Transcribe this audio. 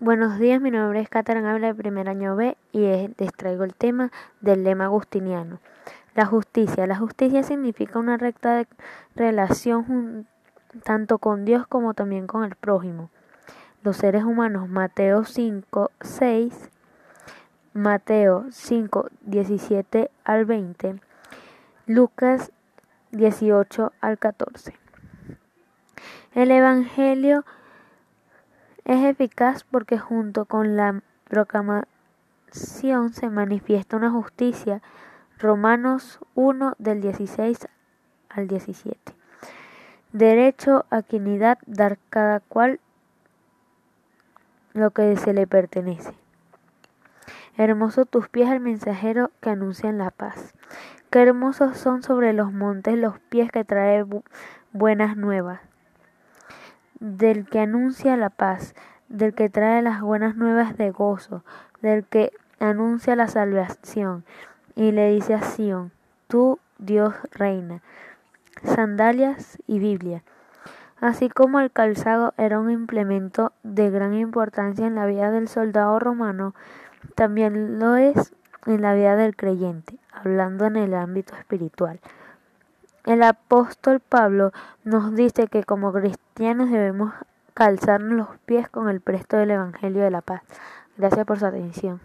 nombre es Catherine Ávila de primer año B y les traigo el tema del lema agustiniano. La justicia. La justicia significa una recta relación tanto con Dios como también con el prójimo. Los seres humanos, Mateo 5, 6, Mateo 5, 17 al 20, Lucas 18 al 14. El Evangelio es eficaz porque junto con la proclamación se manifiesta una justicia. Romanos 1 del 16 al 17. Derecho a quinidad, dar cada cual lo que se le pertenece. Hermoso tus pies el mensajero que anuncian la paz. Qué hermosos son sobre los montes los pies que trae buenas nuevas del que anuncia la paz, del que trae las buenas nuevas de gozo, del que anuncia la salvación, y le dice a Sión, tú Dios reina. Sandalias y Biblia. Así como el calzado era un implemento de gran importancia en la vida del soldado romano, también lo es en la vida del creyente, hablando en el ámbito espiritual. El apóstol Pablo nos dice que como cristianos debemos calzarnos los pies con el presto del Evangelio de la paz. Gracias por su atención.